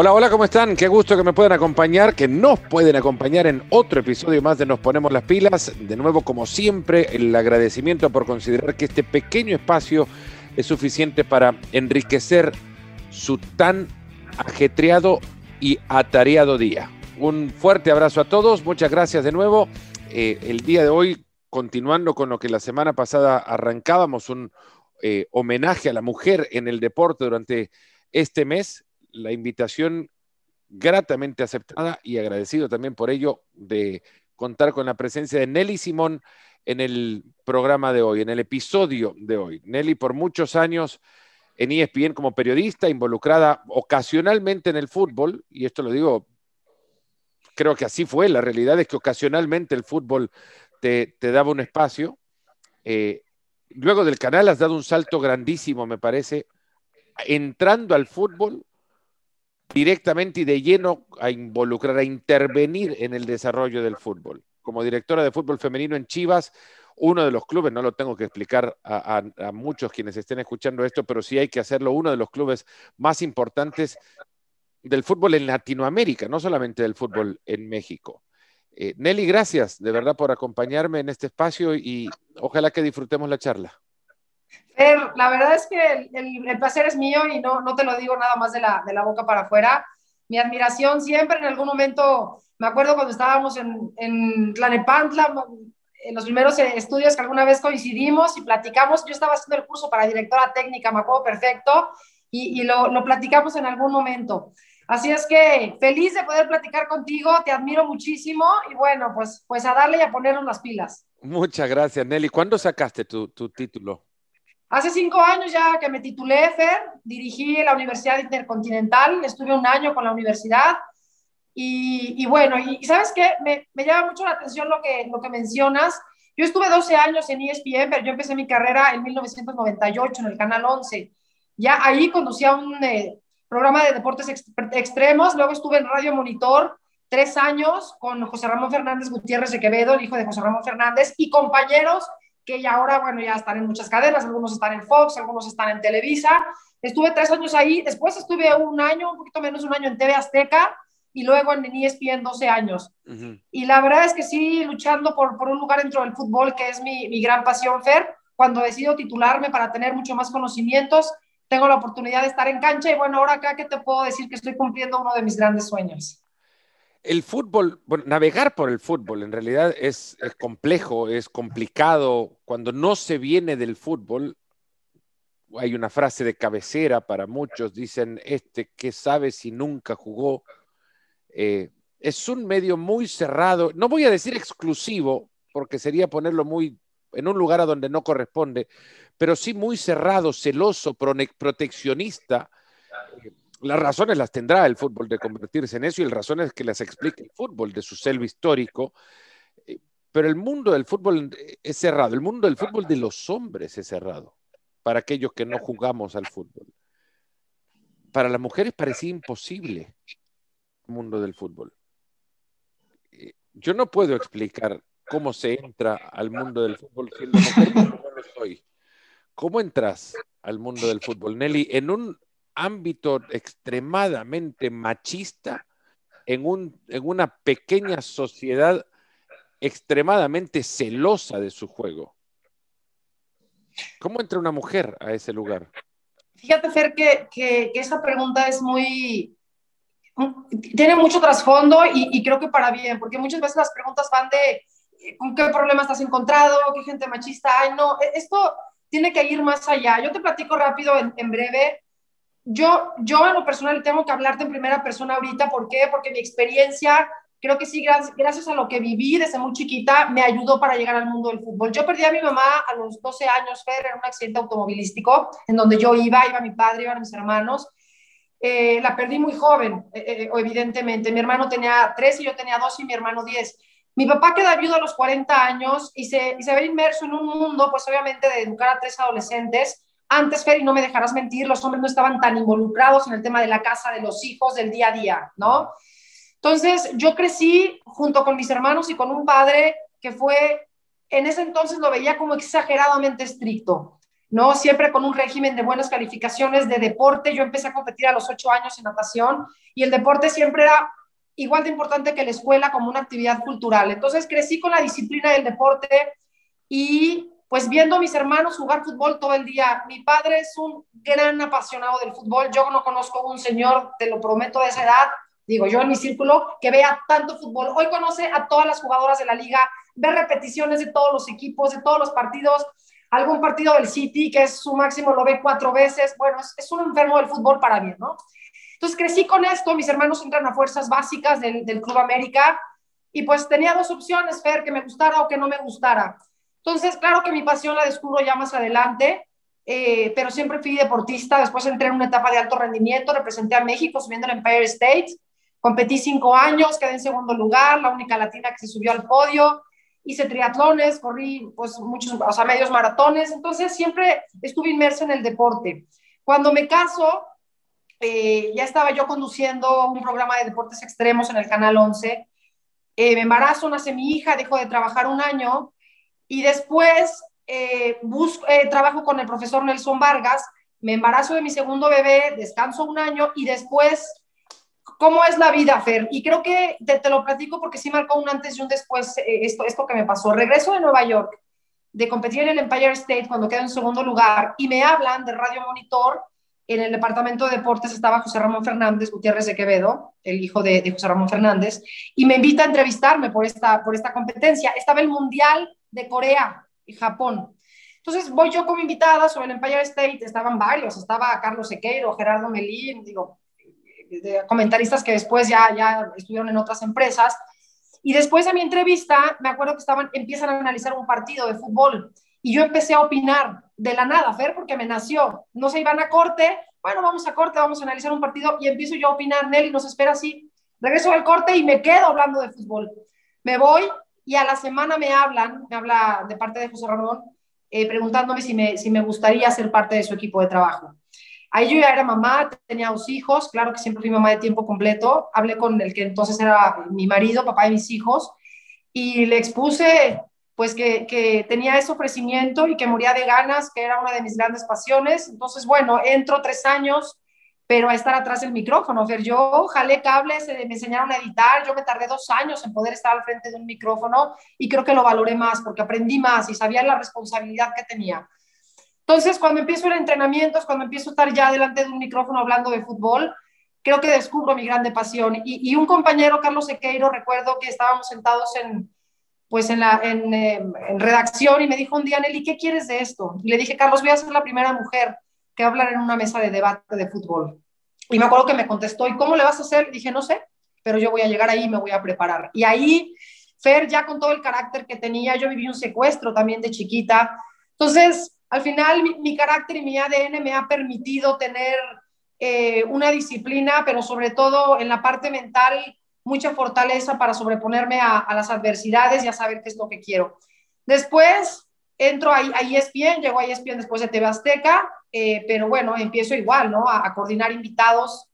Hola, hola, ¿cómo están? Qué gusto que me puedan acompañar, que nos pueden acompañar en otro episodio más de Nos Ponemos las Pilas. De nuevo, como siempre, el agradecimiento por considerar que este pequeño espacio es suficiente para enriquecer su tan ajetreado y atareado día. Un fuerte abrazo a todos, muchas gracias de nuevo. Eh, el día de hoy, continuando con lo que la semana pasada arrancábamos, un eh, homenaje a la mujer en el deporte durante este mes, la invitación gratamente aceptada y agradecido también por ello de contar con la presencia de Nelly Simón en el programa de hoy, en el episodio de hoy. Nelly por muchos años en ESPN como periodista, involucrada ocasionalmente en el fútbol, y esto lo digo, creo que así fue, la realidad es que ocasionalmente el fútbol te, daba un espacio. Eh, luego del canal has dado un salto grandísimo, me parece, entrando al fútbol directamente y de lleno a involucrar, a intervenir en el desarrollo del fútbol. Como directora de fútbol femenino en Chivas, uno de los clubes, no lo tengo que explicar a, muchos quienes estén escuchando esto, pero sí hay que hacerlo, uno de los clubes más importantes del fútbol en Latinoamérica, no solamente del fútbol en México. Eh, Nelly, gracias de verdad por acompañarme en este espacio y ojalá que disfrutemos la charla la verdad es que el, placer es mío y no, no te lo digo nada más de la, de la boca para afuera. Mi admiración siempre en algún momento, me acuerdo cuando estábamos en, en Tlanepantla, en los primeros estudios que alguna vez coincidimos y platicamos, yo estaba haciendo el curso para directora técnica, me acuerdo perfecto, y, y lo, lo platicamos en algún momento. Así es que feliz de poder platicar contigo, te admiro muchísimo y bueno, pues, pues a darle y a ponernos las pilas. Muchas gracias, Nelly. ¿Cuándo sacaste tu, tu título? Hace cinco años ya que me titulé, Fer, dirigí la Universidad Intercontinental, estuve un año con la universidad y, bueno, y, ¿sabes qué? Me, me, llama mucho la atención lo que, lo que mencionas. Yo estuve 12 años en ESPN, pero yo empecé mi carrera en 1998 en el Canal 11. Ya ahí conducía un eh, programa de deportes extremos, luego estuve en Radio Monitor tres años con José Ramón Fernández Gutiérrez de Quevedo, el hijo de José Ramón Fernández, y compañeros que ya ahora, bueno, ya están en muchas cadenas, algunos están en Fox, algunos están en Televisa. Estuve tres años ahí, después estuve un año, un poquito menos de un año en TV Azteca y luego en ESPN 12 años. Y la verdad es que sí, luchando por, por un lugar dentro del fútbol, que es mi, mi gran pasión, Fer, cuando decido titularme para tener mucho más conocimientos, tengo la oportunidad de estar en cancha y bueno, ahora acá que te puedo decir que estoy cumpliendo uno de mis grandes sueños el fútbol, navegar por el fútbol en realidad es, complejo, es complicado. Cuando no se viene del fútbol, hay una frase de cabecera para muchos, dicen, este que sabe si nunca jugó. Eh, es un medio muy cerrado, no voy a decir exclusivo, porque sería ponerlo muy en un lugar a donde no corresponde, pero sí muy cerrado, celoso, proteccionista las razones las tendrá el fútbol de convertirse en eso y las razones que las explica el fútbol de su selvo histórico. Eh, pero el mundo del fútbol es cerrado, el mundo del fútbol de los hombres es cerrado para aquellos que no jugamos al fútbol. Para las mujeres parecía imposible el mundo del fútbol. Eh, yo no puedo explicar cómo se entra al mundo del fútbol siendo mujer, no lo soy. ¿Cómo entras al mundo del fútbol, Nelly? En un ámbito extremadamente machista en, un, en una pequeña sociedad extremadamente celosa de su juego. ¿Cómo entra una mujer a ese lugar? Fíjate, Fer, que, que, esa pregunta es muy... Tiene mucho trasfondo y, y, creo que para bien, porque muchas veces las preguntas van de ¿con qué problemas has encontrado? ¿Qué gente machista hay? No, e, esto tiene que ir más allá. Yo te platico rápido, en, en breve, yo, yo en lo personal tengo que hablarte en primera persona ahorita. ¿Por qué? Porque mi experiencia, creo que sí, gracias, a lo que viví desde muy chiquita, me ayudó para llegar al mundo del fútbol. Yo perdí a mi mamá a los 12 años, Fer, en un accidente automovilístico, en donde yo iba, iba mi padre, iban mis hermanos. Eh, la perdí muy joven, eh, eh, evidentemente. Mi hermano tenía 3 y yo tenía 2 y mi hermano 10. Mi papá queda viudo a los 40 años y se, y se ve inmerso en un mundo, pues obviamente, de educar a tres adolescentes antes, Fer, y no me dejarás mentir, los hombres no estaban tan involucrados en el tema de la casa, de los hijos, del día a día, ¿no? Entonces, yo crecí junto con mis hermanos y con un padre que fue, en ese entonces lo veía como exageradamente estricto. ¿no? Siempre con un régimen de buenas calificaciones de deporte. Yo empecé a competir a los ocho años en natación y el deporte siempre era igual de importante que la escuela como una actividad cultural. Entonces crecí con la disciplina del deporte y pues viendo a mis hermanos jugar fútbol todo el día. Mi padre es un gran apasionado del fútbol. Yo no conozco un señor, te lo prometo, de esa edad, digo yo en mi círculo, que vea tanto fútbol. Hoy conoce a todas las jugadoras de la liga, ve repeticiones de todos los equipos, de todos los partidos. Algún partido del City, que es su máximo, lo ve cuatro veces. Bueno, es, un enfermo del fútbol para bien, ¿no? Entonces crecí con esto, mis hermanos entran a fuerzas básicas del, del Club América y pues tenía dos opciones, Fer, que me gustara o que no me gustara. Entonces, claro que mi pasión la descubro ya más adelante, eh, pero siempre fui deportista, después entré en una etapa de alto rendimiento, representé a México subiendo el Empire State, competí cinco años, quedé en segundo lugar, la única latina que se subió al podio, hice triatlones, corrí pues muchos, o sea, medios maratones, entonces siempre estuve inmerso en el deporte. Cuando me caso, eh, ya estaba yo conduciendo un programa de deportes extremos en el Canal 11. Eh, me embarazo, nace mi hija, dejo de trabajar un año y después eh, busco, trabajo con el profesor Nelson Vargas, me embarazo de mi segundo bebé, descanso un año y después, ¿cómo es la vida, Fer? Y creo que te, te lo platico porque sí marcó un antes y un después esto, esto que me pasó. Regreso de Nueva York, de competir en el Empire State cuando quedo en segundo lugar y me hablan de Radio Monitor en el departamento de deportes estaba José Ramón Fernández Gutiérrez de Quevedo, el hijo de, José Ramón Fernández, y me invita a entrevistarme por esta, por esta competencia. Estaba el Mundial de Corea y Japón. Entonces voy yo como invitada sobre el Empire State, estaban varios, estaba Carlos Sequeiro, Gerardo Melín, digo, comentaristas que después ya, ya estuvieron en otras empresas. Y después de mi entrevista, me acuerdo que estaban, empiezan a analizar un partido de fútbol y yo empecé a opinar de la nada, Fer, porque me nació. No se iban a corte, bueno, vamos a corte, vamos a analizar un partido y empiezo yo a opinar, Nelly nos espera así. Regreso al corte y me quedo hablando de fútbol. Me voy y a la semana me hablan, me habla de parte de José Ramón, eh, preguntándome si me, si me gustaría ser parte de su equipo de trabajo. Ahí yo ya era mamá, tenía dos hijos, claro que siempre fui mamá de tiempo completo. Hablé con el que entonces era mi marido, papá de mis hijos, y le expuse pues que, tenía ese ofrecimiento y que moría de ganas, que era una de mis grandes pasiones. Entonces, bueno, entro tres años, pero a estar atrás del micrófono. Fer, yo jalé cables, eh, me enseñaron a editar, yo me tardé dos años en poder estar al frente de un micrófono y creo que lo valoré más porque aprendí más y sabía la responsabilidad que tenía. Entonces, cuando empiezo el entrenamiento, cuando empiezo a estar ya delante de un micrófono hablando de fútbol, creo que descubro mi grande pasión. Y, un compañero, Carlos Sequeiro, recuerdo que estábamos sentados en, pues en, la, en, em, en, redacción y me dijo un día, Nelly, ¿qué quieres de esto? Y le dije, Carlos, voy a ser la primera mujer que a hablar en una mesa de debate de fútbol. Y me acuerdo que me contestó, ¿y cómo le vas a hacer? dije, no sé, pero yo voy a llegar ahí y me voy a preparar. Y ahí, Fer, ya con todo el carácter que tenía, yo viví un secuestro también de chiquita. Entonces, al final, mi, mi carácter y mi ADN me ha permitido tener eh, una disciplina, pero sobre todo en la parte mental, mucha fortaleza para sobreponerme a, las adversidades y a saber qué es lo que quiero. Después entro a, a ESPN, llego a ESPN después de TV Azteca, eh, pero bueno, empiezo igual, ¿no? A, coordinar invitados.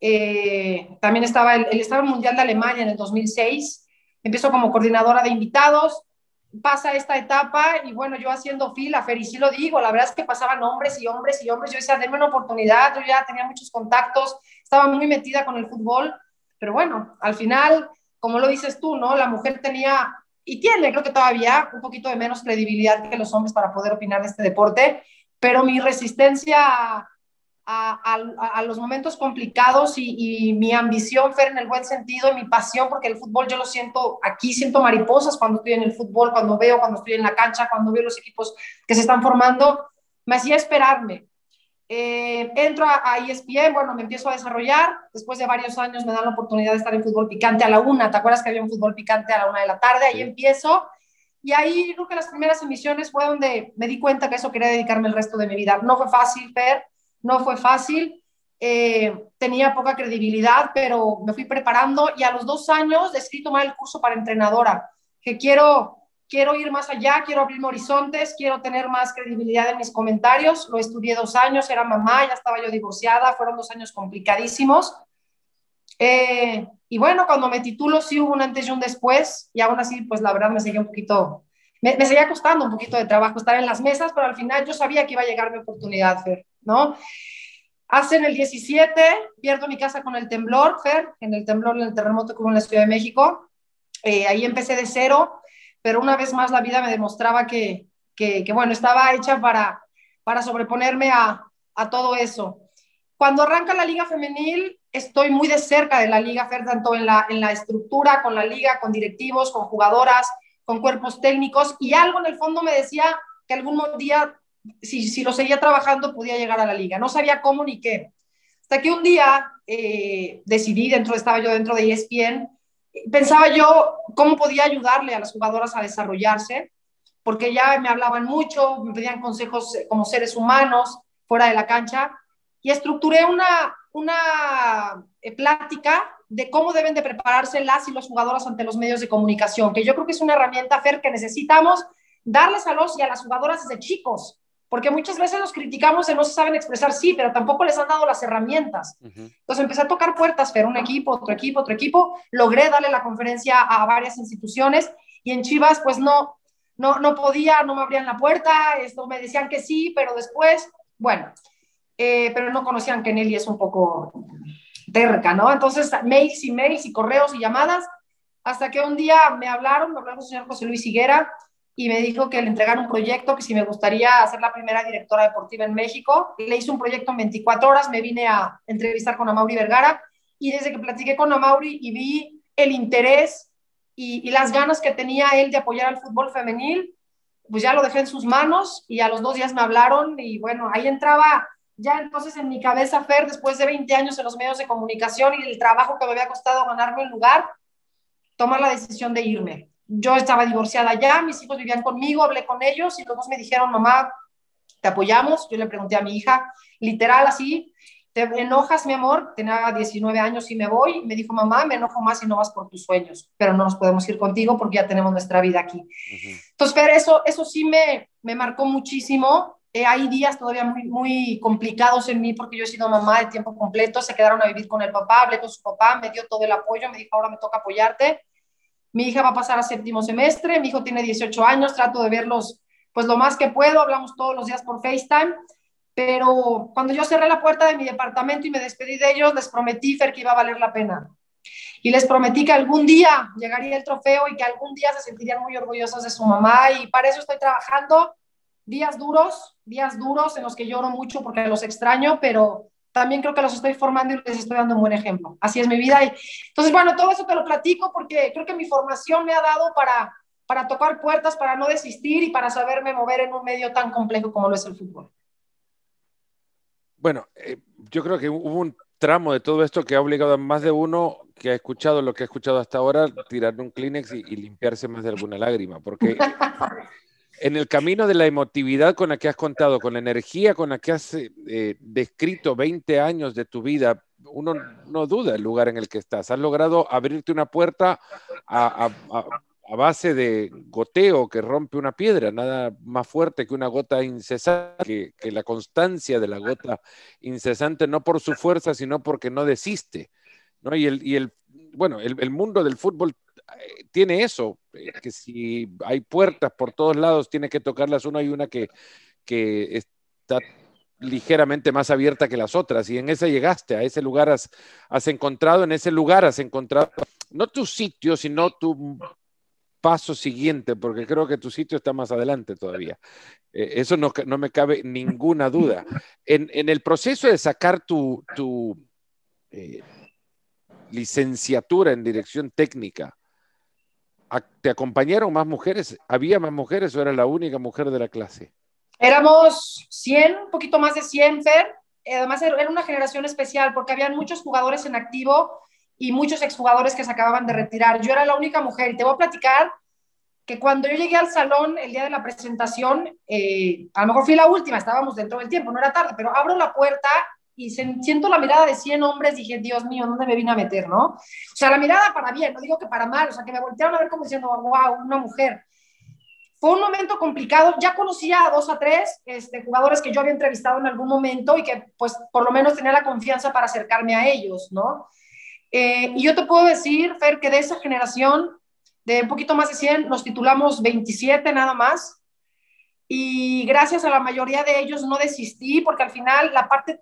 Eh, también estaba el, el Estado Mundial de Alemania en el 2006, empiezo como coordinadora de invitados, pasa esta etapa y bueno, yo haciendo fila, Fer, y sí lo digo, la verdad es que pasaban hombres y hombres y hombres, yo decía, denme una oportunidad, yo ya tenía muchos contactos, estaba muy metida con el fútbol, pero bueno, al final, como lo dices tú, ¿no? La mujer tenía y tiene, creo que todavía, un poquito de menos credibilidad que los hombres para poder opinar de este deporte, pero mi resistencia a, a, los momentos complicados y, y, mi ambición, Fer, en el buen sentido, y mi pasión, porque el fútbol yo lo siento aquí, siento mariposas cuando estoy en el fútbol, cuando veo, cuando estoy en la cancha, cuando veo los equipos que se están formando, me hacía esperarme. Eh, entro a, ESPN, bueno, me empiezo a desarrollar. Después de varios años me dan la oportunidad de estar en fútbol picante a la una. ¿Te acuerdas que había un fútbol picante a la una de la tarde? Ahí empiezo. Y ahí creo que las primeras emisiones fue donde me di cuenta que eso quería dedicarme el resto de mi vida. No fue fácil, Fer, no fue fácil. Eh, tenía poca credibilidad, pero me fui preparando y a los dos años decidí tomar el curso para entrenadora, que quiero quiero ir más allá, quiero abrirme horizontes, quiero tener más credibilidad en mis comentarios. Lo estudié dos años, era mamá, ya estaba yo divorciada, fueron dos años complicadísimos. Eh, y bueno, cuando me titulo sí hubo un antes y un después, y aún así, pues la verdad me seguía un poquito me, me, seguía costando un poquito de trabajo estar en las mesas, pero al final yo sabía que iba a llegar mi oportunidad, Fer, ¿no? Hacen el 17, pierdo mi casa con el temblor, Fer, en el temblor, en el terremoto que hubo en la Ciudad de México. Eh, ahí empecé de cero, pero una vez más la vida me demostraba que, que, que bueno, estaba hecha para, para sobreponerme a, a todo eso. Cuando arranca la liga femenil, estoy muy de cerca de la liga, Fer, tanto en la, en la estructura, con la liga, con directivos, con jugadoras, con cuerpos técnicos, y algo en el fondo me decía que algún día, si, si lo seguía trabajando, podía llegar a la liga. No sabía cómo ni qué. Hasta que un día eh, decidí, dentro, estaba yo dentro de ESPN, pensaba yo cómo podía ayudarle a las jugadoras a desarrollarse, porque ya me hablaban mucho, me pedían consejos como seres humanos fuera de la cancha, y estructuré una, una eh, plática de cómo deben de prepararse las y los jugadores ante los medios de comunicación, que yo creo que es una herramienta, Fer, que necesitamos darles a los y a las jugadoras desde chicos, porque muchas veces los criticamos de no se saben expresar, sí, pero tampoco les han dado las herramientas. Entonces empecé a tocar puertas, Fer, un equipo, otro equipo, otro equipo, logré darle la conferencia a varias instituciones y en Chivas pues no, no, no podía, no me abrían la puerta, esto me decían que sí, pero después, bueno, eh, pero no conocían que Nelly es un poco terca, ¿no? Entonces, mails y mails y correos y llamadas, hasta que un día me hablaron, me habló el señor José Luis Higuera y me dijo que le entregaron un proyecto, que si me gustaría ser la primera directora deportiva en México. Le hice un proyecto en 24 horas, me vine a entrevistar con Amaury Vergara y desde que platiqué con Amaury y vi el interés y, y las ganas que tenía él de apoyar al fútbol femenil, pues ya lo dejé en sus manos y a los dos días me hablaron y bueno, ahí entraba ya entonces en mi cabeza, Fer, después de 20 años en los medios de comunicación y el trabajo que me había costado ganarme el lugar, tomar la decisión de irme. Yo estaba divorciada ya, mis hijos vivían conmigo, hablé con ellos y los dos me dijeron, mamá, te apoyamos. Yo le pregunté a mi hija, literal así, ¿te enojas, mi amor? Tenía 19 años y me voy. Me dijo, mamá, me enojo más si no vas por tus sueños, pero no nos podemos ir contigo porque ya tenemos nuestra vida aquí. Entonces, Fer, eso, eso sí me, me marcó muchísimo eh, hay días todavía muy, muy complicados en mí porque yo he sido mamá de tiempo completo, se quedaron a vivir con el papá, hablé con su papá, me dio todo el apoyo, me dijo, ahora me toca apoyarte. Mi hija va a pasar a séptimo semestre, mi hijo tiene 18 años, trato de verlos pues lo más que puedo, hablamos todos los días por FaceTime, pero cuando yo cerré la puerta de mi departamento y me despedí de ellos, les prometí, Fer, que iba a valer la pena. Y les prometí que algún día llegaría el trofeo y que algún día se sentirían muy orgullosos de su mamá y para eso estoy trabajando días duros, días duros en los que lloro mucho porque los extraño, pero también creo que los estoy formando y les estoy dando un buen ejemplo. Así es mi vida. Y, entonces, bueno, todo eso te lo platico porque creo que mi formación me ha dado para, para tocar puertas, para no desistir y para saberme mover en un medio tan complejo como lo es el fútbol. Bueno, eh, yo creo que hubo un tramo de todo esto que ha obligado a más de uno que ha escuchado lo que ha escuchado hasta ahora, tirar un Kleenex y, y limpiarse más de alguna lágrima, porque en el camino de la emotividad con la que has contado, con la energía con la que has eh, descrito 20 años de tu vida, uno no duda el lugar en el que estás. Has logrado abrirte una puerta a, base de goteo que rompe una piedra, nada más fuerte que una gota incesante, que, la constancia de la gota incesante, no por su fuerza, sino porque no desiste. Y, el, bueno, el, el mundo del fútbol eh, tiene eso, eh, que si hay puertas por todos lados, tiene que tocarlas una y una que, que está ligeramente más abierta que las otras. Y en ese llegaste, a ese lugar has, has encontrado, en ese lugar has encontrado, no tu sitio, sino tu paso siguiente, porque creo que tu sitio está más adelante todavía. Eh, eso no, no, me cabe ninguna duda. En, en, el proceso de sacar tu, tu licenciatura en dirección técnica, ¿Te acompañaron más mujeres? ¿Había más mujeres o era la única mujer de la clase? Éramos 100, un poquito más de 100, Fer. Además, era una generación especial porque habían muchos jugadores en activo y muchos exjugadores que se acababan de retirar. Yo era la única mujer y te voy a platicar que cuando yo llegué al salón el día de la presentación, eh, a lo mejor fui la última, estábamos dentro del tiempo, no era tarde, pero abro la puerta y siento la mirada de 100 hombres, dije, Dios mío, ¿dónde me vine a meter, no? O sea, la mirada para bien, no digo que para mal, o sea, que me voltearon a ver como diciendo, wow, una mujer. Fue un momento complicado, ya conocía a dos a tres este, jugadores que yo había entrevistado en algún momento y que pues por lo menos tenía la confianza para acercarme a ellos, ¿no? Eh, y yo te puedo decir, Fer, que de esa generación de un poquito más de 100, nos titulamos 27 nada más. Y gracias a la mayoría de ellos no desistí, porque al final la parte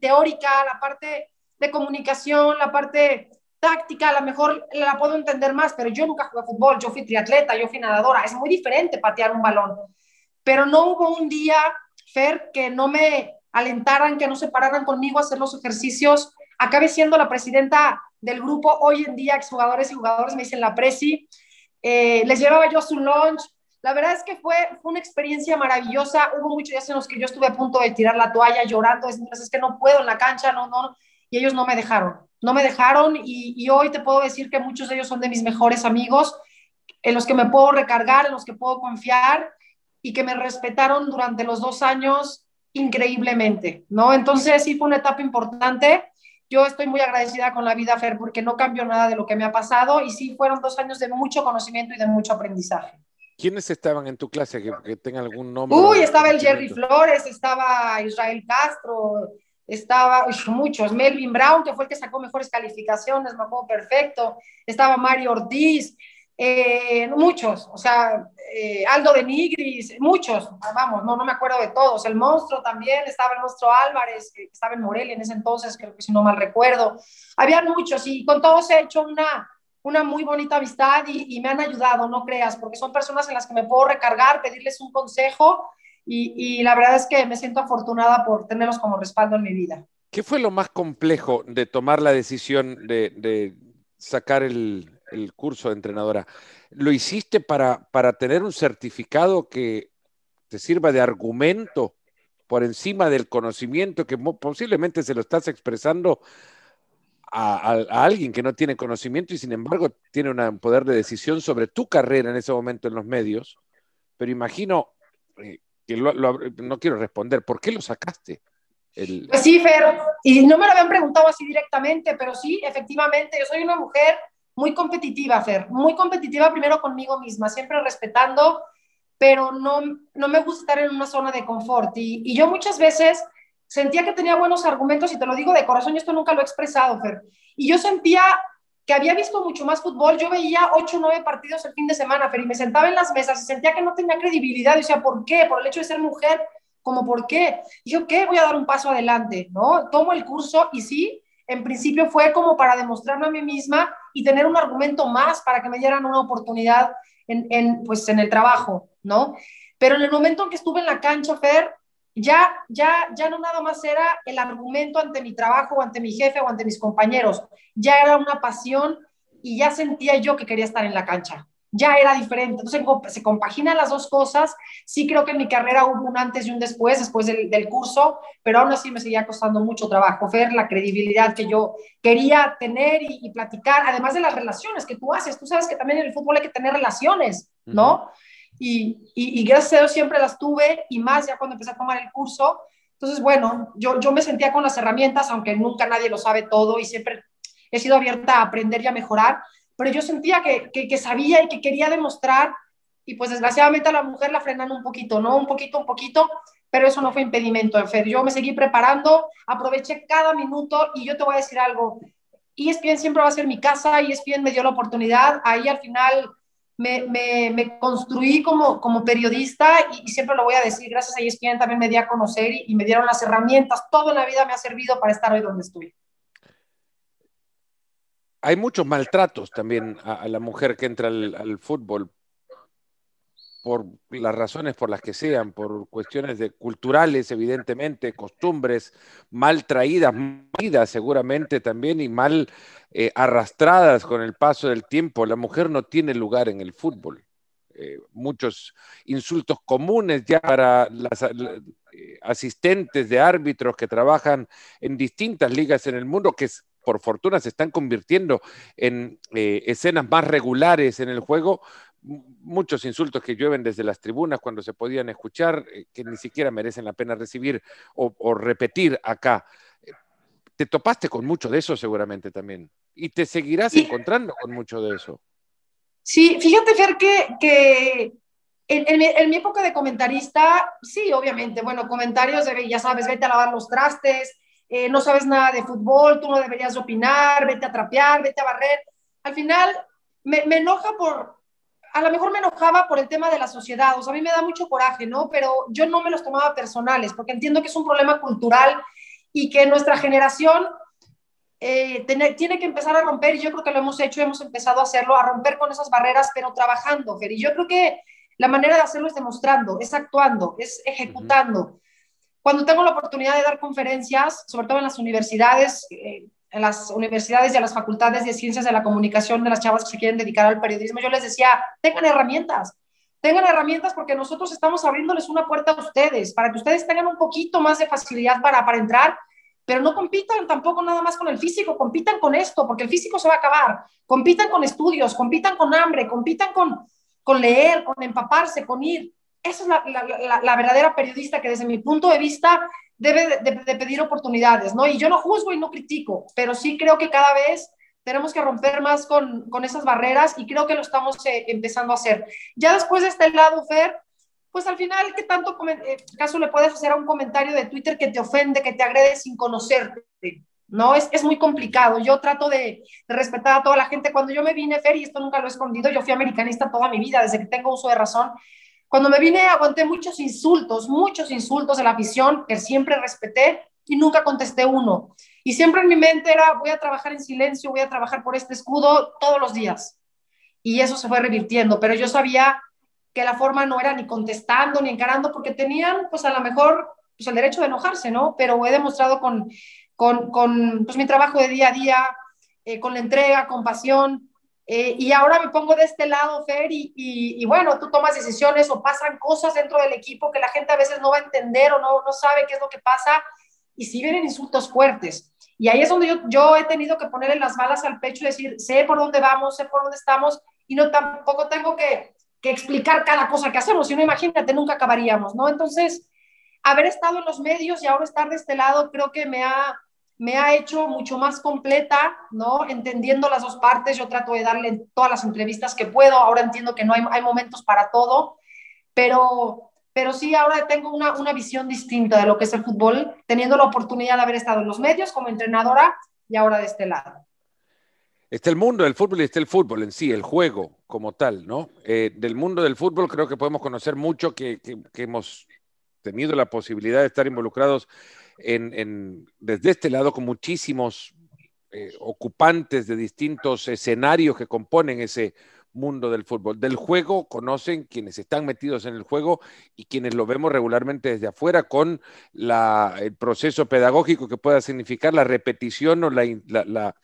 teórica, la parte de comunicación, la parte táctica, a lo mejor la puedo entender más, pero yo nunca jugué fútbol, yo fui triatleta, yo fui nadadora, es muy diferente patear un balón. Pero no hubo un día, Fer, que no me alentaran, que no se pararan conmigo a hacer los ejercicios. Acabé siendo la presidenta del grupo, hoy en día exjugadores y jugadores me dicen la presi, eh, les llevaba yo su lunch. La verdad es que fue, fue una experiencia maravillosa. Hubo muchos días en los que yo estuve a punto de tirar la toalla llorando, es, que no puedo en la cancha, no, no, y ellos no me dejaron, no me dejaron y, y hoy te puedo decir que muchos de ellos son de mis mejores amigos, en los que me puedo recargar, en los que puedo confiar y que me respetaron durante los dos años increíblemente, ¿no? Entonces sí fue una etapa importante yo estoy muy agradecida con la vida, Fer, porque no cambió nada de lo que me ha pasado y sí fueron dos años de mucho conocimiento y de mucho aprendizaje. ¿Quiénes estaban en tu clase que, tengan algún nombre? Uy, estaba el Jerry Flores, estaba Israel Castro, estaba muchos, Melvin Brown, que fue el que sacó mejores calificaciones, me acuerdo perfecto, estaba Mario Ortiz, eh, muchos, o sea, eh, Aldo de Nigris, muchos, vamos, no, no me acuerdo de todos. El monstruo también, estaba el monstruo Álvarez, que estaba en Morelia en ese entonces, creo que si no mal recuerdo. Había muchos y con todos he hecho una, una muy bonita amistad y, me han ayudado, no creas, porque son personas en las que me puedo recargar, pedirles un consejo y, la verdad es que me siento afortunada por tenerlos como respaldo en mi vida. ¿Qué fue lo más complejo de tomar la decisión de, sacar el, el curso de entrenadora, ¿lo hiciste para, para tener un certificado que te sirva de argumento por encima del conocimiento que posiblemente se lo estás expresando a, alguien que no tiene conocimiento y sin embargo tiene un poder de decisión sobre tu carrera en ese momento en los medios? Pero imagino eh, que no quiero responder, ¿por qué lo sacaste? Pues sí, Fer, y no me lo habían preguntado así directamente, pero sí, efectivamente, yo soy una mujer muy competitiva, Fer, muy competitiva primero conmigo misma, siempre respetando, pero no, no me gusta estar en una zona de confort. Y, yo muchas veces sentía que tenía buenos argumentos, y te lo digo de corazón, y esto nunca lo he expresado, Fer. Y yo sentía que había visto mucho más fútbol, yo veía ocho o nueve partidos el fin de semana, Fer, y me sentaba en las mesas y sentía que no tenía credibilidad, y decía, ¿por qué? Por el hecho de ser mujer, como por qué. Y yo, ¿qué? Voy a dar un paso adelante, ¿no? Tomo el curso y sí, en principio fue como para demostrarme a mí misma y tener un argumento más para que me dieran una oportunidad en, pues, en el trabajo, ¿no? Pero en el momento en que estuve en la cancha, Fer, ya, ya, ya no nada más era el argumento ante mi trabajo o ante mi jefe o ante mis compañeros, ya era una pasión y ya sentía yo que quería estar en la cancha ya era diferente. Entonces se compaginan las dos cosas. Sí creo que en mi carrera hubo un antes y un después, después del, curso, pero aún así me seguía costando mucho trabajo ver la credibilidad que yo quería tener y, platicar, además de las relaciones que tú haces. Tú sabes que también en el fútbol hay que tener relaciones, ¿no? Y, y, gracias a Dios siempre las tuve y más ya cuando empecé a tomar el curso. Entonces, bueno, yo, yo me sentía con las herramientas, aunque nunca nadie lo sabe todo y siempre he sido abierta a aprender y a mejorar, pero yo sentía que, que, sabía y que quería demostrar, y pues desgraciadamente a la mujer la frenan un poquito, ¿no? Un poquito, un poquito, pero eso no fue impedimento, Fer. Yo me seguí preparando, aproveché cada minuto y yo te voy a decir algo, ESPN siempre va a ser mi casa, ESPN me dio la oportunidad, ahí al final me, me, construí como, como periodista y, siempre lo voy a decir, gracias a ESPN también me di a conocer y, me dieron las herramientas, todo la vida me ha servido para estar hoy donde estoy. Hay muchos maltratos también a, la mujer que entra al, fútbol por las razones por las que sean, por cuestiones de culturales, evidentemente, costumbres mal traídas, mal seguramente también y mal eh, arrastradas con el paso del tiempo. La mujer no tiene lugar en el fútbol. Eh, muchos insultos comunes ya para las eh, asistentes de árbitros que trabajan en distintas ligas en el mundo, que por fortuna se están convirtiendo en escenas más regulares en el juego, muchos insultos que llueven desde las tribunas cuando se podían escuchar, eh, que ni siquiera merecen la pena recibir o, repetir acá. Te topaste con mucho de eso seguramente también y te seguirás encontrando con mucho de eso. Sí, fíjate, Fer, que, que en, mi, época de comentarista, sí, obviamente, bueno, comentarios de, ya sabes, vete a lavar los trastes, eh, no sabes nada de fútbol, tú no deberías opinar, vete a trapear, vete a barrer. Al final, me, me enoja por, a lo mejor me enojaba por el tema de la sociedad, o sea, a mí me da mucho coraje, ¿no? Pero yo no me los tomaba personales, porque entiendo que es un problema cultural y que nuestra generación eh, tiene, tiene, que empezar a romper, y yo creo que lo hemos hecho, hemos empezado a hacerlo, a romper con esas barreras, pero trabajando, Fer. Y yo creo que la manera de hacerlo es demostrando, es actuando, es ejecutando. Cuando tengo la oportunidad de dar conferencias, sobre todo en las universidades, eh, en las universidades y a las facultades de ciencias de la comunicación de las chavas que se quieren dedicar al periodismo, yo les decía, tengan herramientas, tengan herramientas porque nosotros estamos abriéndoles una puerta a ustedes, para que ustedes tengan un poquito más de facilidad para, para entrar, pero no compitan tampoco nada más con el físico, compitan con esto, porque el físico se va a acabar, compitan con estudios, compitan con hambre, compitan con, con leer, con empaparse, con ir. Esa es la, la, verdadera periodista que desde mi punto de vista debe de, pedir oportunidades, ¿no? Y yo no juzgo y no critico, pero sí creo que cada vez tenemos que romper más con, con esas barreras y creo que lo estamos eh, empezando a hacer. Ya después de este lado, Fer, pues al final, ¿qué tanto eh, caso le puedes hacer a un comentario de Twitter que te ofende, que te agrede sin conocerte? ¿no? Es, es muy complicado. Yo trato de, de, respetar a toda la gente. Cuando yo me vine, Fer, y esto nunca lo he escondido, yo fui americanista toda mi vida, desde que tengo uso de razón, cuando me vine, aguanté muchos insultos, muchos insultos de la afición que siempre respeté y nunca contesté uno. Y siempre en mi mente era, voy a trabajar en silencio, voy a trabajar por este escudo todos los días. Y eso se fue revirtiendo, pero yo sabía que la forma no era ni contestando ni encarando, porque tenían, pues a lo mejor, pues el derecho de enojarse, ¿no? Pero he demostrado con, con, pues, mi trabajo de día a día, eh, con la entrega, con pasión, eh, y ahora me pongo de este lado, Fer, y, bueno, tú tomas decisiones o pasan cosas dentro del equipo que la gente a veces no va a entender o no, no sabe qué es lo que pasa, y sí vienen insultos fuertes. Y ahí es donde yo, yo he tenido que ponerle las balas al pecho y decir, sé por dónde vamos, sé por dónde estamos, y no tampoco tengo que, que explicar cada cosa que hacemos, si no, imagínate, nunca acabaríamos, ¿no? Entonces, haber estado en los medios y ahora estar de este lado, creo que me ha, me ha hecho mucho más completa, ¿no? Entendiendo las dos partes, yo trato de darle todas las entrevistas que puedo, ahora entiendo que no hay, momentos para todo, pero, pero sí, ahora tengo una, una visión distinta de lo que es el fútbol, teniendo la oportunidad de haber estado en los medios como entrenadora y ahora de este lado. Está el mundo del fútbol y está el fútbol en sí, el juego como tal, ¿no? Eh, del mundo del fútbol creo que podemos conocer mucho, que, que hemos tenido la posibilidad de estar involucrados desde este lado con muchísimos eh, ocupantes de distintos escenarios que componen ese mundo del fútbol. Del juego conocen quienes están metidos en el juego y quienes lo vemos regularmente desde afuera con el proceso pedagógico que pueda significar la repetición o la, la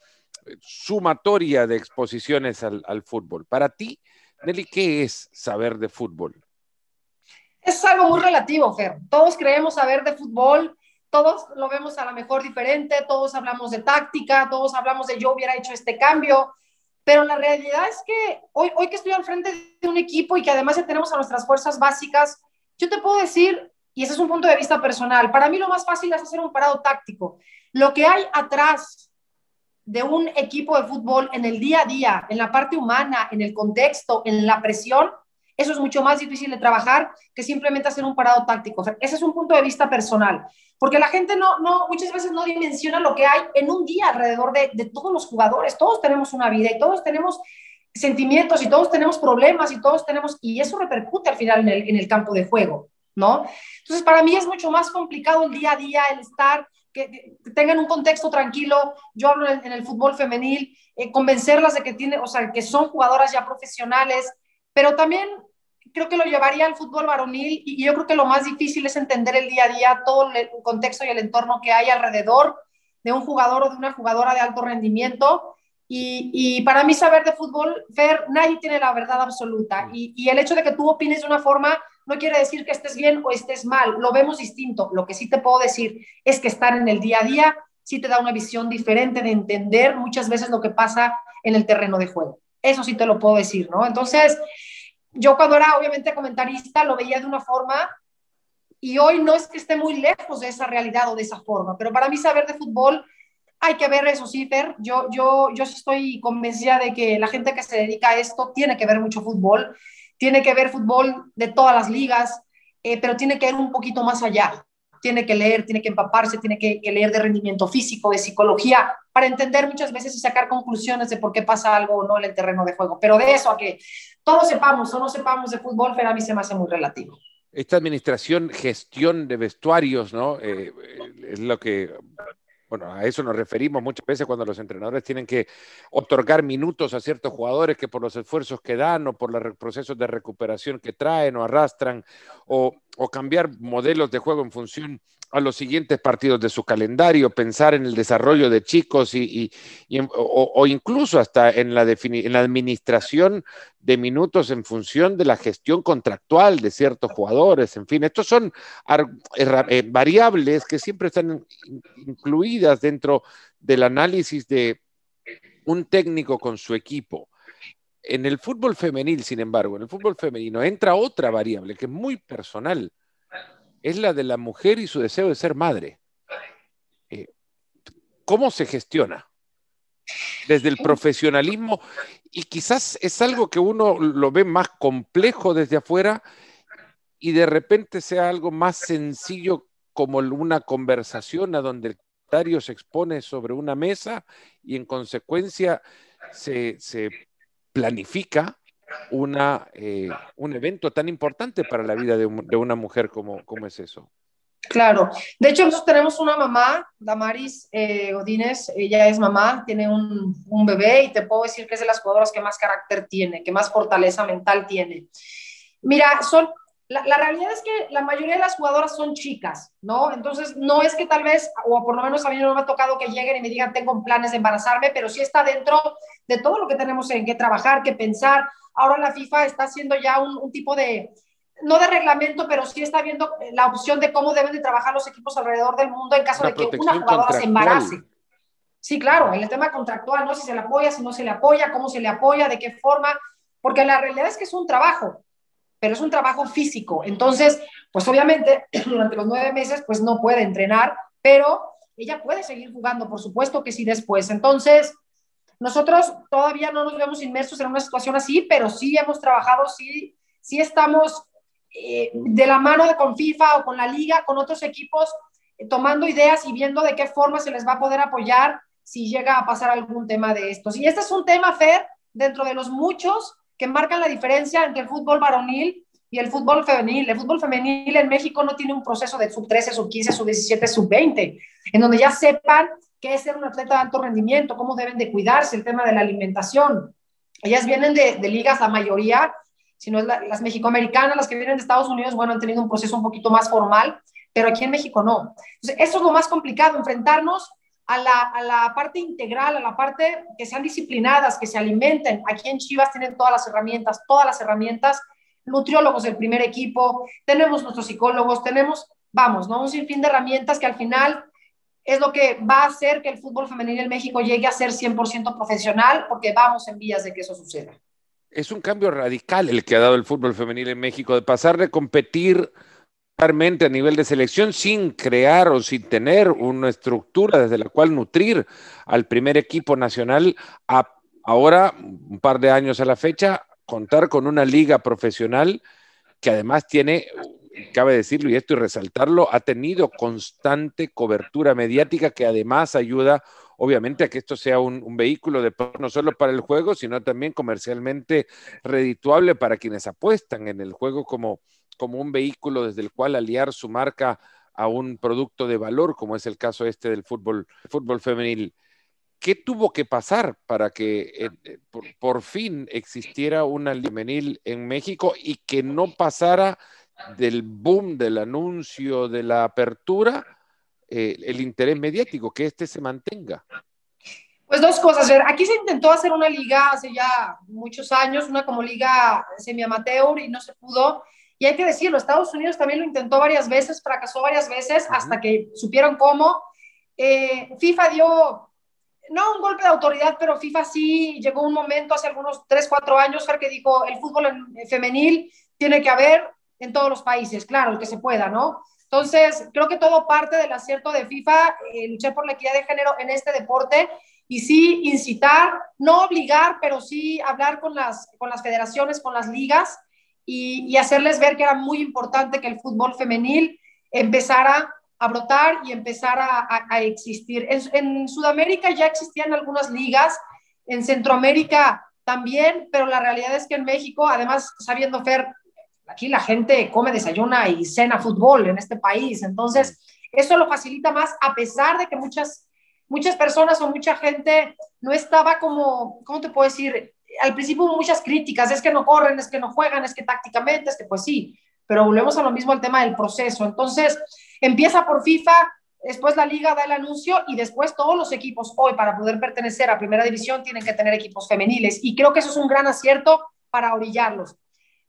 sumatoria de exposiciones al, al, fútbol. Para ti, Nelly, ¿qué es saber de fútbol? Es algo muy relativo, Fer. Todos creemos saber de fútbol todos lo vemos a lo mejor diferente, todos hablamos de táctica, todos hablamos de yo hubiera hecho este cambio, pero la realidad es que hoy, hoy que estoy al frente de un equipo y que además ya tenemos a nuestras fuerzas básicas, yo te puedo decir, y ese es un punto de vista personal, para mí lo más fácil es hacer un parado táctico. Lo que hay atrás de un equipo de fútbol en el día a día, en la parte humana, en el contexto, en la presión, eso es mucho más difícil de trabajar que simplemente hacer un parado táctico. ese es un punto de vista personal, porque la gente no, no, muchas veces no dimensiona lo que hay en un día alrededor de, de todos los jugadores. Todos tenemos una vida y todos tenemos sentimientos y todos tenemos problemas y todos tenemos, y eso repercute al final en el, en el campo de juego, ¿no? Entonces, para mí es mucho más complicado el día a día, el estar que, tengan un contexto tranquilo. Yo hablo en, en el fútbol femenil, eh, convencerlas de que tiene, o sea, que son jugadoras ya profesionales, pero también creo que lo llevaría al fútbol varonil y yo creo que lo más difícil es entender el día a día, todo el contexto y el entorno que hay alrededor de un jugador o de una jugadora de alto rendimiento. Y, y para mí saber de fútbol, Fer, nadie tiene la verdad absoluta. Y, y, el hecho de que tú opines de una forma no quiere decir que estés bien o estés mal, lo vemos distinto. Lo que sí te puedo decir es que estar en el día a día sí te da una visión diferente de entender muchas veces lo que pasa en el terreno de juego. Eso sí te lo puedo decir, ¿no? Entonces, yo cuando era obviamente comentarista lo veía de una forma y hoy no es que esté muy lejos de esa realidad o de esa forma, pero para mí saber de fútbol hay que ver eso, sí, Fer. Yo, yo, yo estoy convencida de que la gente que se dedica a esto tiene que ver mucho fútbol, tiene que ver fútbol de todas las ligas, eh, pero tiene que ir un poquito más allá, tiene que leer, tiene que empaparse, tiene que, leer de rendimiento físico, de psicología, para entender muchas veces y sacar conclusiones de por qué pasa algo o no en el terreno de juego. Pero de eso a que todos sepamos o no sepamos de fútbol, a mí se me hace muy relativo. Esta administración, gestión de vestuarios, ¿no? Eh, es lo que bueno, a eso nos referimos muchas veces cuando los entrenadores tienen que otorgar minutos a ciertos jugadores que por los esfuerzos que dan o por los procesos de recuperación que traen o arrastran o, o cambiar modelos de juego en función a los siguientes partidos de su calendario, pensar en el desarrollo de chicos y, o, incluso hasta en la, en la administración de minutos en función de la gestión contractual de ciertos jugadores. En fin, estos son eh, variables que siempre están incluidas dentro del análisis de un técnico con su equipo. En el fútbol femenil, sin embargo, en el fútbol femenino entra otra variable que es muy personal es la de la mujer y su deseo de ser madre. Eh, ¿Cómo se gestiona? Desde el profesionalismo, y quizás es algo que uno lo ve más complejo desde afuera y de repente sea algo más sencillo como una conversación a donde el se expone sobre una mesa y en consecuencia se, se planifica una, eh, un evento tan importante para la vida de, una mujer como, como, es eso. Claro, de hecho nosotros tenemos una mamá, Damaris eh, Godínez, ella es mamá, tiene un, un, bebé y te puedo decir que es de las jugadoras que más carácter tiene, que más fortaleza mental tiene. Mira, son, la, la, realidad es que la mayoría de las jugadoras son chicas, ¿no? Entonces, no es que tal vez, o por lo menos a mí no me ha tocado que lleguen y me digan, tengo planes de embarazarme, pero sí está dentro de todo lo que tenemos en que trabajar, que pensar. Ahora la FIFA está haciendo ya un, tipo de, no de reglamento, pero sí está viendo la opción de cómo deben de trabajar los equipos alrededor del mundo en caso de que una jugadora se embarace. Sí, claro, el tema contractual, ¿no? Si se le apoya, si no se le apoya, cómo se le apoya, de qué forma, porque la realidad es que es un trabajo, pero es un trabajo físico. Entonces, pues obviamente durante los nueve meses, pues no puede entrenar, pero ella puede seguir jugando, por supuesto que sí después. Entonces, nosotros todavía no nos vemos inmersos en una situación así, pero sí hemos trabajado, sí, sí estamos eh, de la mano con FIFA o con la liga, con otros equipos, eh, tomando ideas y viendo de qué forma se les va a poder apoyar si llega a pasar algún tema de estos. Y este es un tema, Fer, dentro de los muchos que marcan la diferencia entre el fútbol varonil y el fútbol femenil. El fútbol femenil en México no tiene un proceso de sub 13, sub 15, sub 17, sub 20, en donde ya sepan qué es ser un atleta de alto rendimiento, cómo deben de cuidarse, el tema de la alimentación. Ellas vienen de, ligas, la mayoría, si no es las mexicoamericanas, las que vienen de Estados Unidos, bueno, han tenido un proceso un poquito más formal, pero aquí en México no. Entonces, eso es lo más complicado, enfrentarnos a la, a la, parte integral, a la parte que sean disciplinadas, que se alimenten. Aquí en Chivas tienen todas las herramientas, todas las herramientas, nutriólogos del primer equipo, tenemos nuestros psicólogos, tenemos, vamos, ¿no? Un sinfín de herramientas que al final es lo que va a hacer que el fútbol femenil en México llegue a ser 100% profesional, porque vamos en vías de que eso suceda. Es un cambio radical el que ha dado el fútbol femenil en México, de pasar de competir a nivel de selección sin crear o sin tener una estructura desde la cual nutrir al primer equipo nacional a ahora, un par de años a la fecha, contar con una liga profesional que además tiene cabe decirlo y esto y resaltarlo, ha tenido constante cobertura mediática que además ayuda obviamente a que esto sea un, vehículo de no solo para el juego, sino también comercialmente redituable para quienes apuestan en el juego como, como un vehículo desde el cual aliar su marca a un producto de valor, como es el caso este del fútbol, fútbol femenil. ¿Qué tuvo que pasar para que eh, eh, por, por, fin existiera una femenil en México y que no pasara del boom del anuncio de la apertura, eh, el interés mediático, que este se mantenga? Pues dos cosas. Aquí se intentó hacer una liga hace ya muchos años, una como liga semi-amateur y no se pudo. Y hay que decirlo, Estados Unidos también lo intentó varias veces, fracasó varias veces hasta que supieron cómo. Eh, FIFA dio, no un golpe de autoridad, pero FIFA sí llegó un momento hace algunos 3, 4 años que dijo, el fútbol femenil tiene que haber, en todos los países, claro, el que se pueda, ¿no? Entonces, creo que todo parte del acierto de FIFA, eh, luchar por la equidad de género en este deporte y sí incitar, no obligar, pero sí hablar con las, con las federaciones, con las ligas y, y hacerles ver que era muy importante que el fútbol femenil empezara a brotar y empezar a, existir. En, Sudamérica ya existían algunas ligas, en Centroamérica también, pero la realidad es que en México, además, sabiendo Fer, aquí la gente come, desayuna y cena fútbol en este país, entonces eso lo facilita más, a pesar de que muchas, muchas personas o mucha gente no estaba como, ¿cómo te puedo decir? Al principio hubo muchas críticas, es que no corren, es que no juegan, es que tácticamente, es que pues sí, pero volvemos a lo mismo al tema del proceso. Entonces, empieza por FIFA, después la liga da el anuncio y después todos los equipos hoy para poder pertenecer a primera división tienen que tener equipos femeniles y creo que eso es un gran acierto para orillarlos.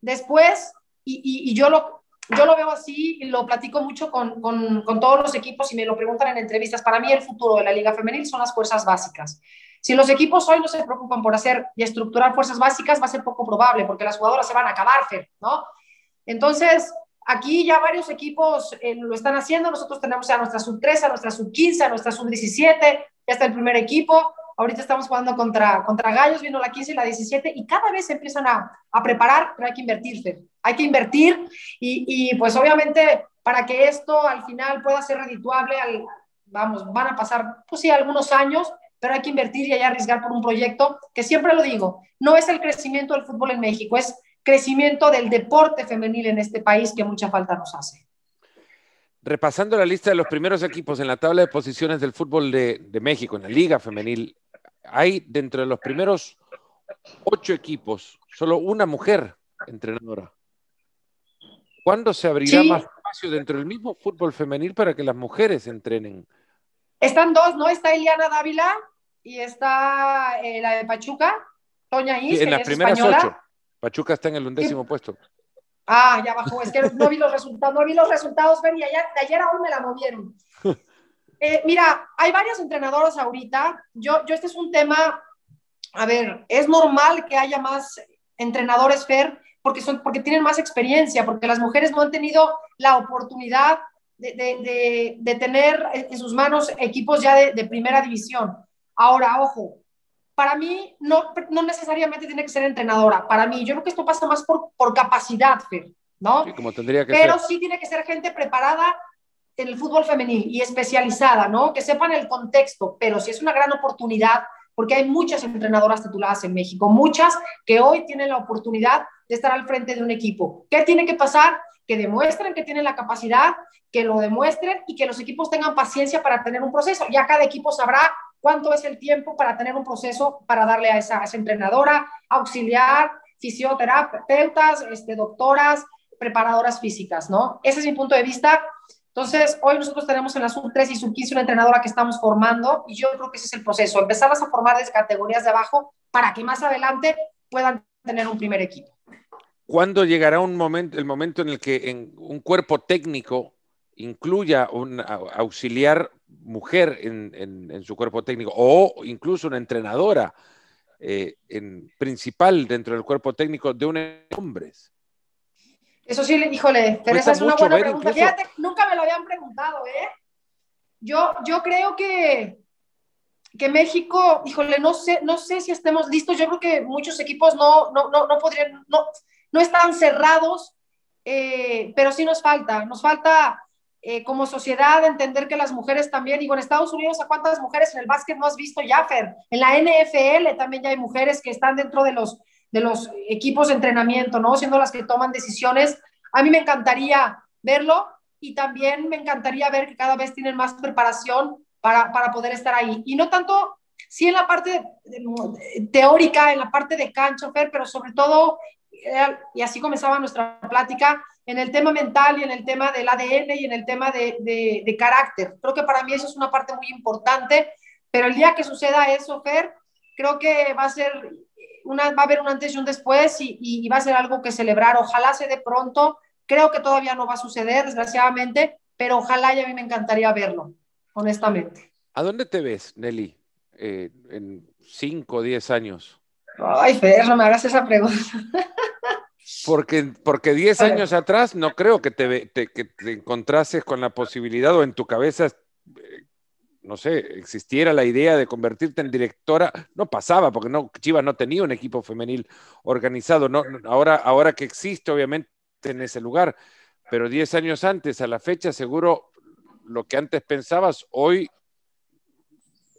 Después, y, yo, lo, yo lo veo así y lo platico mucho con, con, con, todos los equipos y me lo preguntan en entrevistas, para mí el futuro de la liga femenil son las fuerzas básicas. Si los equipos hoy no se preocupan por hacer y estructurar fuerzas básicas, va a ser poco probable porque las jugadoras se van a acabar, ¿no? Entonces, aquí ya varios equipos eh, lo están haciendo. Nosotros tenemos a nuestra sub 13, a nuestra sub 15, a nuestra sub 17, ya está el primer equipo. Ahorita estamos jugando contra, contra Gallos, vino la 15 y la 17, y cada vez se empiezan a, a preparar, pero hay que invertirse. Hay que invertir, y, pues obviamente para que esto al final pueda ser redituable, vamos, van a pasar, pues sí, algunos años, pero hay que invertir y hay arriesgar por un proyecto que siempre lo digo, no es el crecimiento del fútbol en México, es crecimiento del deporte femenil en este país que mucha falta nos hace. Repasando la lista de los primeros equipos en la tabla de posiciones del fútbol de, México, en la liga femenil, hay dentro de los primeros ocho equipos solo una mujer entrenadora. ¿Cuándo se abrirá más espacio dentro del mismo fútbol femenil para que las mujeres entrenen? Están dos, ¿no? Está Eliana Dávila y está eh, la de Pachuca, Toña Is, en las primeras ocho. Pachuca está en el undécimo puesto. Ah, ya bajó, es que no vi los resultados, no vi los resultados, ven, y ayer, de ayer aún me la movieron. Eh, mira, hay varios entrenadores ahorita. Yo, yo, este es un tema, a ver, es normal que haya más entrenadores, Fer, porque, son, porque tienen más experiencia, porque las mujeres no han tenido la oportunidad de, de, de, tener en sus manos equipos ya de, primera división. Ahora, ojo, para mí no, no necesariamente tiene que ser entrenadora. Para mí, yo creo que esto pasa más por, por capacidad, Fer, ¿no? Sí, como tendría que Pero sí tiene que ser gente preparada en el fútbol femenil y especializada, ¿no? Que sepan el contexto, pero sí es una gran oportunidad porque hay muchas entrenadoras tituladas en México, muchas que hoy tienen la oportunidad de estar al frente de un equipo. ¿Qué tiene que pasar? Que demuestren que tienen la capacidad, que lo demuestren y que los equipos tengan paciencia para tener un proceso. Ya cada equipo sabrá cuánto es el tiempo para tener un proceso para darle a esa, entrenadora, auxiliar, fisioterapeutas, este, doctoras, preparadoras físicas, ¿no? Ese es mi punto de vista. Entonces, hoy nosotros tenemos en la sub 3 y sub 15 una entrenadora que estamos formando y yo creo que ese es el proceso, empezarlas a formar desde categorías de abajo para que más adelante puedan tener un primer equipo. ¿Cuándo llegará un momento, el momento en el que en un cuerpo técnico incluya un auxiliar mujer en, su cuerpo técnico o incluso una entrenadora eh, en, principal dentro del cuerpo técnico de un hombres? Eso sí, híjole, pero esa es una buena pregunta. Fíjate, nunca me lo habían preguntado, ¿eh? Yo, yo creo que, que México, híjole, no sé, no sé si estemos listos. Yo creo que muchos equipos no, no, no, no podrían, no, no están cerrados, eh, pero sí nos falta, nos falta eh, como sociedad entender que las mujeres también, digo, en Estados Unidos, ¿a cuántas mujeres en el básquet no has visto ya, Fer? En la NFL también ya hay mujeres que están dentro de los, de los equipos de entrenamiento, ¿no? Siendo las que toman decisiones. A mí me encantaría verlo y también me encantaría ver que cada vez tienen más preparación para, para poder estar ahí. Y no tanto, sí en la parte teórica, en la parte de cancho, Fer, pero sobre todo, y así comenzaba nuestra plática, en el tema mental y en el tema del ADN y en el tema de, de, carácter. Creo que para mí eso es una parte muy importante, pero el día que suceda eso, Fer, creo que va a ser una, va a haber un antes y un después y, y, va a ser algo que celebrar. Ojalá se dé pronto. Creo que todavía no va a suceder, desgraciadamente, pero ojalá y a mí me encantaría verlo, honestamente. ¿A dónde te ves, Nelly, eh, en 5 o 10 años? Ay, Fer, no me hagas esa pregunta. Porque, porque 10 años atrás no creo que te, que te encontrases con la posibilidad o en tu cabeza, eh, no sé, existiera la idea de convertirte en directora. No pasaba, porque no, Chivas no tenía un equipo femenil organizado. No, ahora, ahora que existe, obviamente, en ese lugar. Pero 10 años antes, a la fecha, seguro lo que antes pensabas, hoy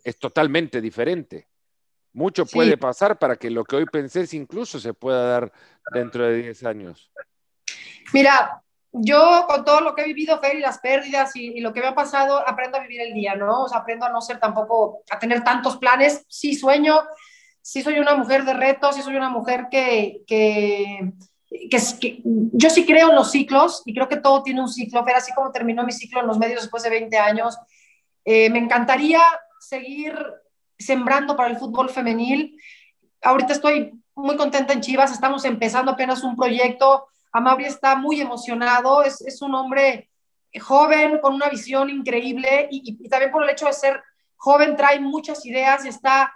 es totalmente diferente. Mucho puede pasar para que lo que hoy pensé incluso se pueda dar dentro de 10 años. Mira, yo con todo lo que he vivido, Fer, y las pérdidas y, lo que me ha pasado, aprendo a vivir el día, ¿no? O sea, aprendo a no ser tampoco, a tener tantos planes. Sí sueño, sí soy una mujer de retos, sí soy una mujer que, que, que, yo sí creo en los ciclos y creo que todo tiene un ciclo. Fer, así como terminó mi ciclo en los medios después de 20 años, eh, me encantaría seguir sembrando para el fútbol femenil. Ahorita estoy muy contenta en Chivas, estamos empezando apenas un proyecto Amabri está muy emocionado, es, un hombre joven, con una visión increíble y, también por el hecho de ser joven trae muchas ideas y está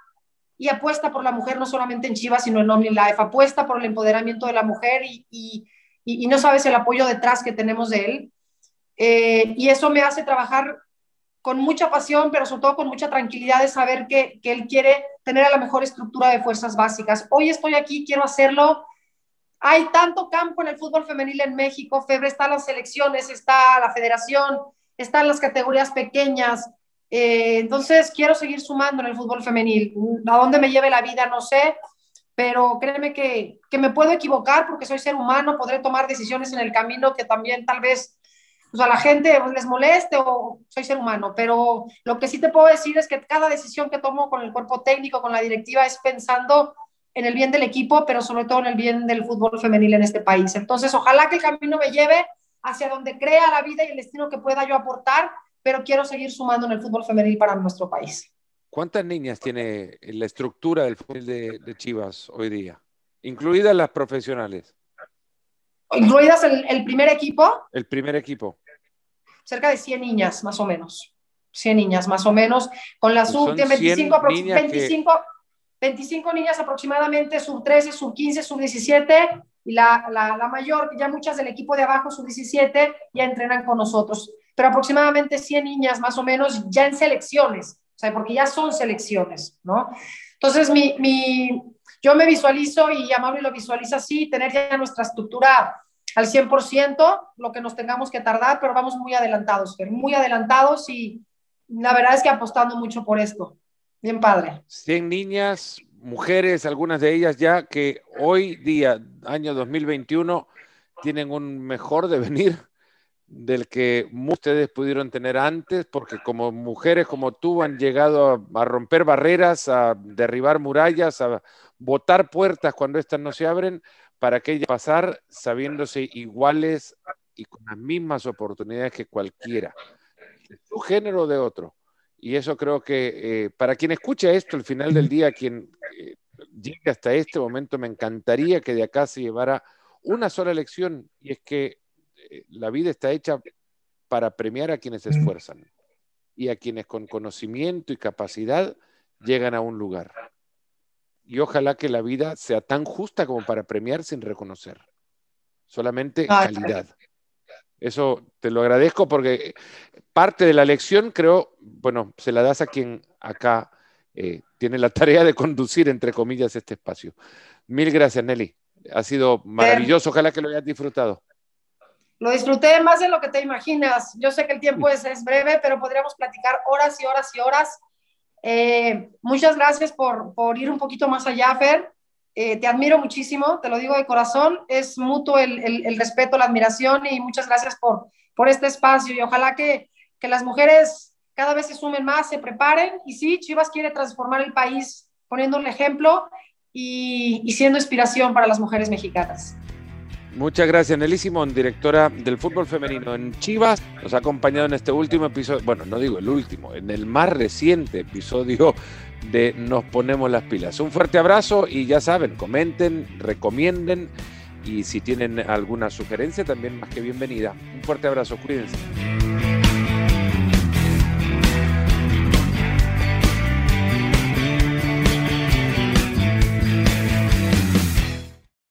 y apuesta por la mujer no solamente en Chivas, sino en OmniLife, apuesta por el empoderamiento de la mujer y no sabes el apoyo detrás que tenemos de él. Eh, y eso me hace trabajar con mucha pasión, pero sobre todo con mucha tranquilidad de saber que, que él quiere tener a la mejor estructura de fuerzas básicas. Hoy estoy aquí, quiero hacerlo hay tanto campo en el fútbol femenil en México, Febre, están las selecciones, está la federación, están las categorías pequeñas. Eh, entonces, quiero seguir sumando en el fútbol femenil. A dónde me lleve la vida, no sé, pero créeme que, que me puedo equivocar porque soy ser humano, podré tomar decisiones en el camino que también tal vez pues, a la gente les moleste o soy ser humano, pero lo que sí te puedo decir es que cada decisión que tomo con el cuerpo técnico, con la directiva, es pensando en el bien del equipo, pero sobre todo en el bien del fútbol femenil en este país. Entonces, ojalá que el camino me lleve hacia donde crea la vida y el destino que pueda yo aportar, pero quiero seguir sumando en el fútbol femenil para nuestro país. ¿Cuántas niñas tiene la estructura del fútbol de, Chivas hoy día? Incluidas las profesionales. Incluidas el, primer equipo. El primer equipo. Cerca de 100 niñas, más o menos. 100 niñas, más o menos. Con la sub 25, 25, 25 niñas aproximadamente, sub 13, sub 15, sub 17, y la, la, mayor, ya muchas del equipo de abajo, sub 17, ya entrenan con nosotros. Pero aproximadamente 100 niñas más o menos ya en selecciones, o sea, porque ya son selecciones, ¿no? Entonces, mi, mi, yo me visualizo y Amable lo visualiza así, tener ya nuestra estructura al 100%, lo que nos tengamos que tardar, pero vamos muy adelantados, muy adelantados y la verdad es que apostando mucho por esto. Bien padre. 100 niñas, mujeres, algunas de ellas ya que hoy día, año 2021, tienen un mejor devenir del que ustedes pudieron tener antes, porque como mujeres como tú han llegado a, romper barreras, a derribar murallas, a botar puertas cuando éstas no se abren, para que ellas pasar sabiéndose iguales y con las mismas oportunidades que cualquiera, de su género o de otro. Y eso creo que eh, para quien escucha esto, al final del día, quien eh, llegue hasta este momento, me encantaría que de acá se llevara una sola lección, y es que eh, la vida está hecha para premiar a quienes se esfuerzan y a quienes con conocimiento y capacidad llegan a un lugar. Y ojalá que la vida sea tan justa como para premiar sin reconocer, solamente calidad. Eso te lo agradezco porque parte de la lección, creo, bueno, se la das a quien acá eh, tiene la tarea de conducir, entre comillas, este espacio. Mil gracias, Nelly. Ha sido maravilloso. Ojalá que lo hayas disfrutado. Lo disfruté más de lo que te imaginas. Yo sé que el tiempo es, es breve, pero podríamos platicar horas y horas y horas. Eh, muchas gracias por, por, ir un poquito más allá, Fer. Eh, te admiro muchísimo, te lo digo de corazón, es mutuo el, el, respeto, la admiración y muchas gracias por, por este espacio y ojalá que, que, las mujeres cada vez se sumen más, se preparen y sí, Chivas quiere transformar el país poniendo un ejemplo y, y siendo inspiración para las mujeres mexicanas. Muchas gracias, Nelly Simón, directora del fútbol femenino en Chivas. Nos ha acompañado en este último episodio, bueno, no digo el último, en el más reciente episodio de Nos Ponemos las Pilas. Un fuerte abrazo y ya saben, comenten, recomienden y si tienen alguna sugerencia también más que bienvenida. Un fuerte abrazo, cuídense.